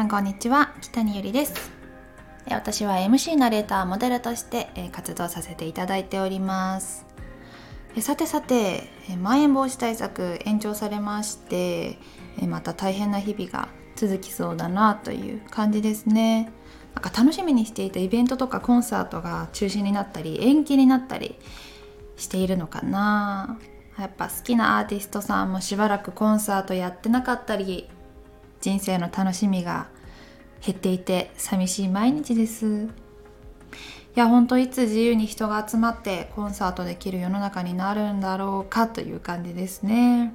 さんこんにちは北にゆりです。私は MC ナレーターモデルとして活動させていただいております。さてさてまん延防止対策延長されましてまた大変な日々が続きそうだなという感じですね。なんか楽しみにしていたイベントとかコンサートが中止になったり延期になったりしているのかな。やっぱ好きなアーティストさんもしばらくコンサートやってなかったり人生の楽しみが減っていて寂しい毎日です。いやほんといつ自由に人が集まってコンサートできる世の中になるんだろうかという感じですね。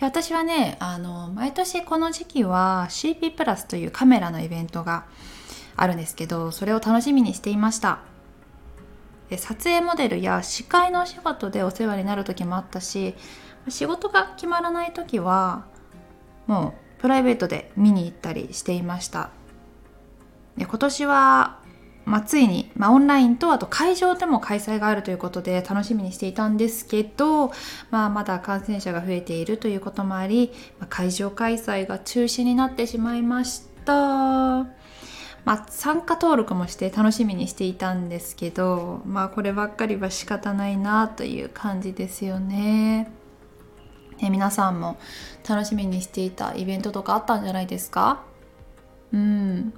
私はねあの毎年この時期は CP プラスというカメラのイベントがあるんですけどそれを楽しみにしていました。撮影モデルや司会のお仕事でお世話になる時もあったし仕事が決まらない時はもうプライベートで見に行ったりしていましたで今年は、まあ、ついに、まあ、オンラインとあと会場でも開催があるということで楽しみにしていたんですけど、まあ、まだ感染者が増えているということもあり、まあ、会場開催が中止になってしまいましたまあ、参加登録もして楽しみにしていたんですけどまあこればっかりは仕方ないなという感じですよね。ね皆さんも楽しみにしていたイベントとかあったんじゃないですか？うん。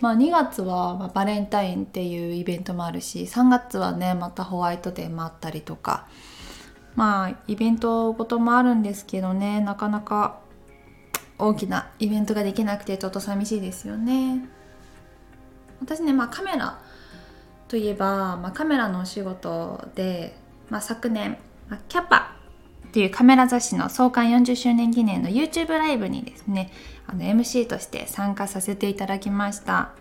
まあ2月はまバレンタインっていうイベントもあるし3月はねまたホワイトデーもあったりとか。まあイベントごともあるんですけどねなかなか大きなイベントができなくてちょっと寂しいですよね。私ね、まあ、カメラといえば、まあ、カメラのお仕事で、まあ、昨年、ま、キャパっていうカメラ雑誌の創刊40周年記念の YouTube ライブにですねあの MC として参加させていただきました。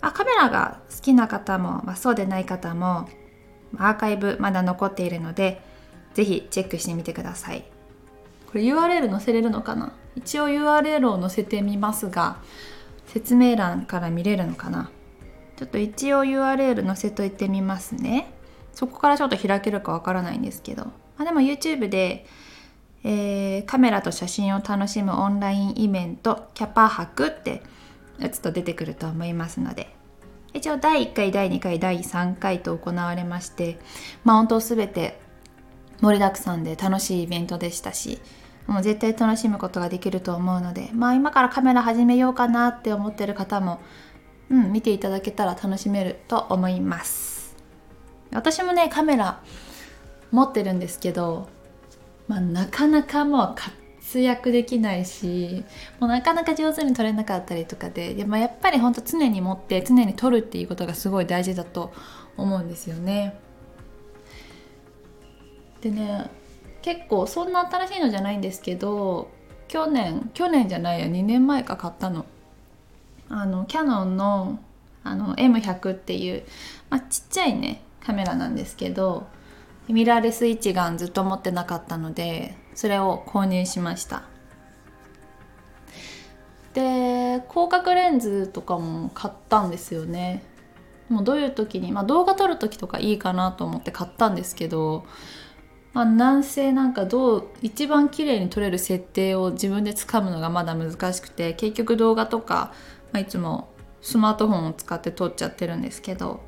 あカメラが好きな方も、まあ、そうでない方もアーカイブまだ残っているのでぜひチェックしてみてください。これ URL 載せれるのかな？一応 URL を載せてみますが説明欄から見れるのかな？ちょっと一応 URL 載せといてみますね。そこからちょっと開けるかわからないんですけど、まあ、でも YouTube で、えー、カメラと写真を楽しむオンラインイベントキャパ博って打つと出てくると思いますので。一応第1回第2回第3回と行われましてまあ本当全て盛りだくさんで楽しいイベントでしたしもう絶対楽しむことができると思うのでまあ今からカメラ始めようかなって思ってる方もうん見ていただけたら楽しめると思います。私もねカメラ持ってるんですけどまあなかなかもう活躍できないしもうなかなか上手に撮れなかったりとかでで、まあ、やっぱりほんと常に持って常に撮るっていうことがすごい大事だと思うんですよね。でね結構そんな新しいのじゃないんですけど去年去年じゃないや2年前か買ったの。あのキヤノンのあの M100 っていう、まあ、ちっちゃいねカメラなんですけどミラーレス一眼ずっと持ってなかったのでそれを購入しました。で広角レンズとかも買ったんですよね。もうどういう時に、まあ、動画撮る時とかいいかなと思って買ったんですけどまあ、なんせなんかどう一番綺麗に撮れる設定を自分でつかむのがまだ難しくて結局動画とか、まあ、いつもスマートフォンを使って撮っちゃってるんですけど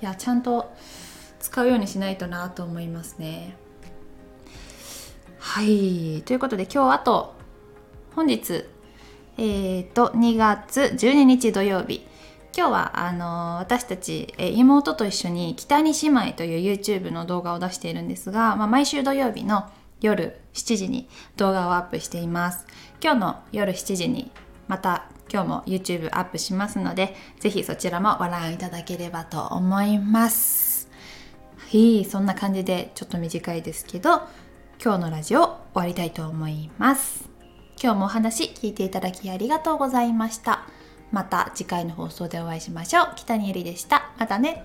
いやちゃんと使うようにしないとなと思いますね。はい。ということで今日あと本日えーと、と2月12日土曜日。今日はあの私たちえ妹と一緒に北に姉妹という YouTube の動画を出しているんですが、まあ、毎週土曜日の夜7時に動画をアップしています。今日の夜7時にまた今日も YouTube アップしますのでぜひそちらもご覧いただければと思います。いそんな感じでちょっと短いですけど今日のラジオ終わりたいと思います今日もお話聞いていただきありがとうございました。また次回の放送でお会いしましょう。北にゆりでした。またね。